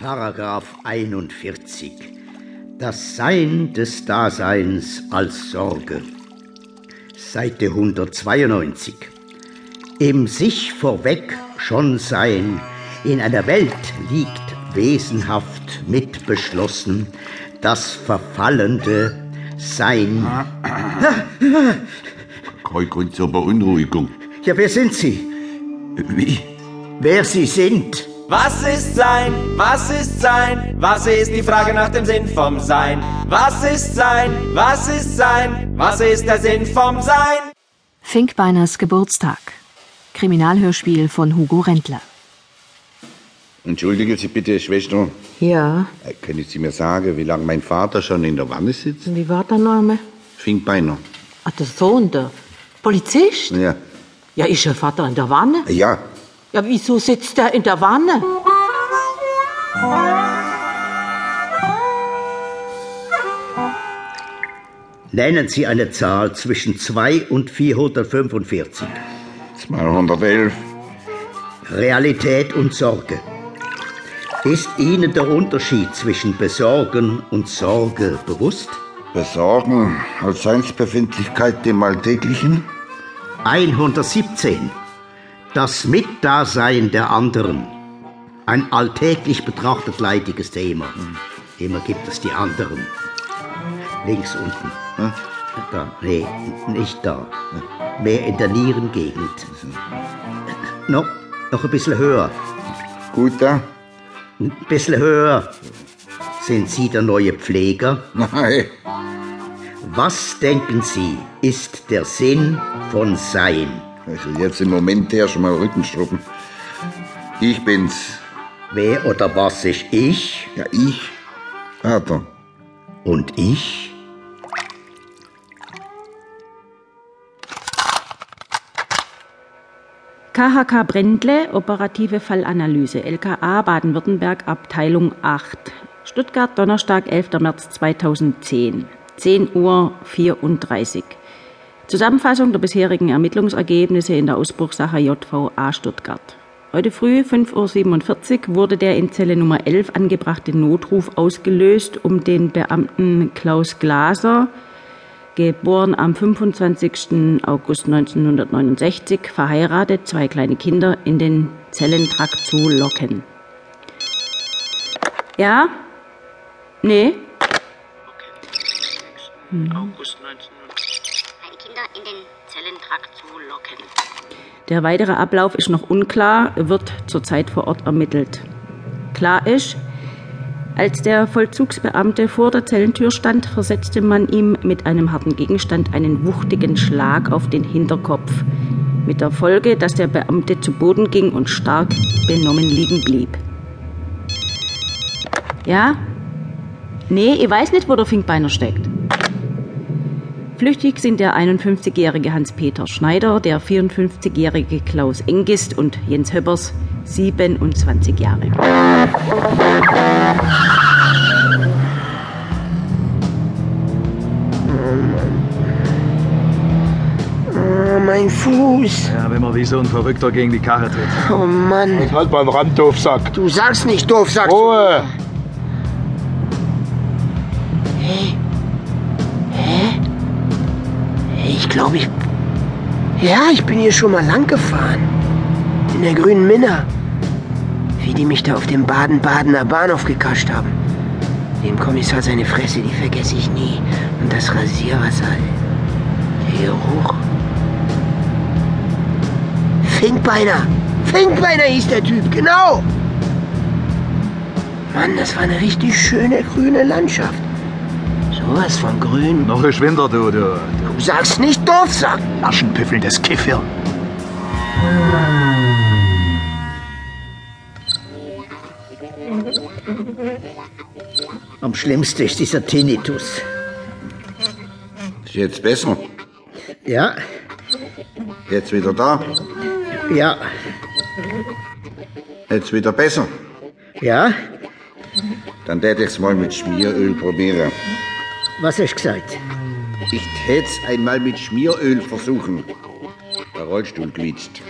Paragraph 41. Das Sein des Daseins als Sorge. Seite 192. Im sich vorweg schon Sein in einer Welt liegt wesenhaft mitbeschlossen das verfallende Sein. Kein Grund zur Beunruhigung. Ja, wer sind Sie? Wie? Wer Sie sind? Was ist Sein? Was ist Sein? Was ist die Frage nach dem Sinn vom Sein? Was ist Sein? Was ist Sein? Was ist der Sinn vom Sein? Finkbeiners Geburtstag. Kriminalhörspiel von Hugo Rendler. Entschuldigen Sie bitte, Schwester. Ja, Äh, Können Sie mir sagen, wie lange mein Vater schon in der Wanne sitzt? wie war der Name? Finkbeiner. Ach, der Sohn, der Polizist? Ja. Ja, ist Ihr Vater in der Wanne? Ja. Ja, wieso sitzt der in der Wanne? Nennen Sie eine Zahl zwischen 2 und 445. 211. Realität und Sorge. Ist Ihnen der Unterschied zwischen Besorgen und Sorge bewusst? Besorgen als Seinsbefindlichkeit dem Alltäglichen? 117. Das Mitdasein der anderen. Ein alltäglich betrachtet leidiges Thema. Immer gibt es die anderen. Links unten. Hm? Da, nee, nicht da. Mehr in der Nierengegend. Noch, noch ein bisschen höher. Gut da? Ein bisschen höher. Sind Sie der neue Pfleger? Nein. Was denken Sie, ist der Sinn von Sein? Also jetzt im Moment erst mal Rückenstruppen. Ich bin's. Wer oder was ist ich? Ja, ich. Vater. Und ich? KHK Brendle, operative Fallanalyse, LKA Baden-Württemberg, Abteilung 8. Stuttgart, Donnerstag, 11. März 2010, 10 Uhr 34. Zusammenfassung der bisherigen Ermittlungsergebnisse in der Ausbruchssache JVA Stuttgart. Heute früh, 5.47 Uhr, wurde der in Zelle Nummer 11 angebrachte Notruf ausgelöst, um den Beamten Klaus Glaser, geboren am 25. August 1969, verheiratet, zwei kleine Kinder, in den Zellentrakt zu locken. Ja? Nee? August 19 meine Kinder in den Zellentrakt zu locken. Der weitere Ablauf ist noch unklar, wird zurzeit vor Ort ermittelt. Klar ist, als der Vollzugsbeamte vor der Zellentür stand, versetzte man ihm mit einem harten Gegenstand einen wuchtigen Schlag auf den Hinterkopf, mit der Folge, dass der Beamte zu Boden ging und stark benommen liegen blieb. Ja? Nee, ich weiß nicht, wo der Finkbeiner steckt. Flüchtig sind der 51-jährige Hans-Peter Schneider, der 54-jährige Klaus Engist und Jens Höppers, 27 Jahre. Oh, mein Fuß. Ja, wenn man wie so ein Verrückter gegen die Karre tritt. Oh Mann. Halt beim Rand, Doofsack. Du sagst nicht doof, sagst Ruhe! Hä? Ich glaube, ich. Ja, ich bin hier schon mal lang gefahren. In der grünen Minna. Wie die mich da auf dem Baden-Badener Bahnhof gekascht haben. Dem Kommissar seine Fresse, die vergesse ich nie. Und das Rasierwasser. Der Geruch. Finkbeiner! Finkbeiner hieß der Typ, genau! Mann, das war eine richtig schöne grüne Landschaft. Sowas von grün. Noch ist Winter, du, du. Du sagst nicht doof, sag. Aschenpüffel des Kiffir. Am schlimmsten ist dieser Tinnitus. Ist jetzt besser? Ja, Jetzt wieder da? ja, Jetzt wieder besser? ja. Dann täte ich's mal mit Schmieröl probieren. Was hast du gesagt? Ich tät's einmal mit Schmieröl versuchen. Der Rollstuhl glitscht.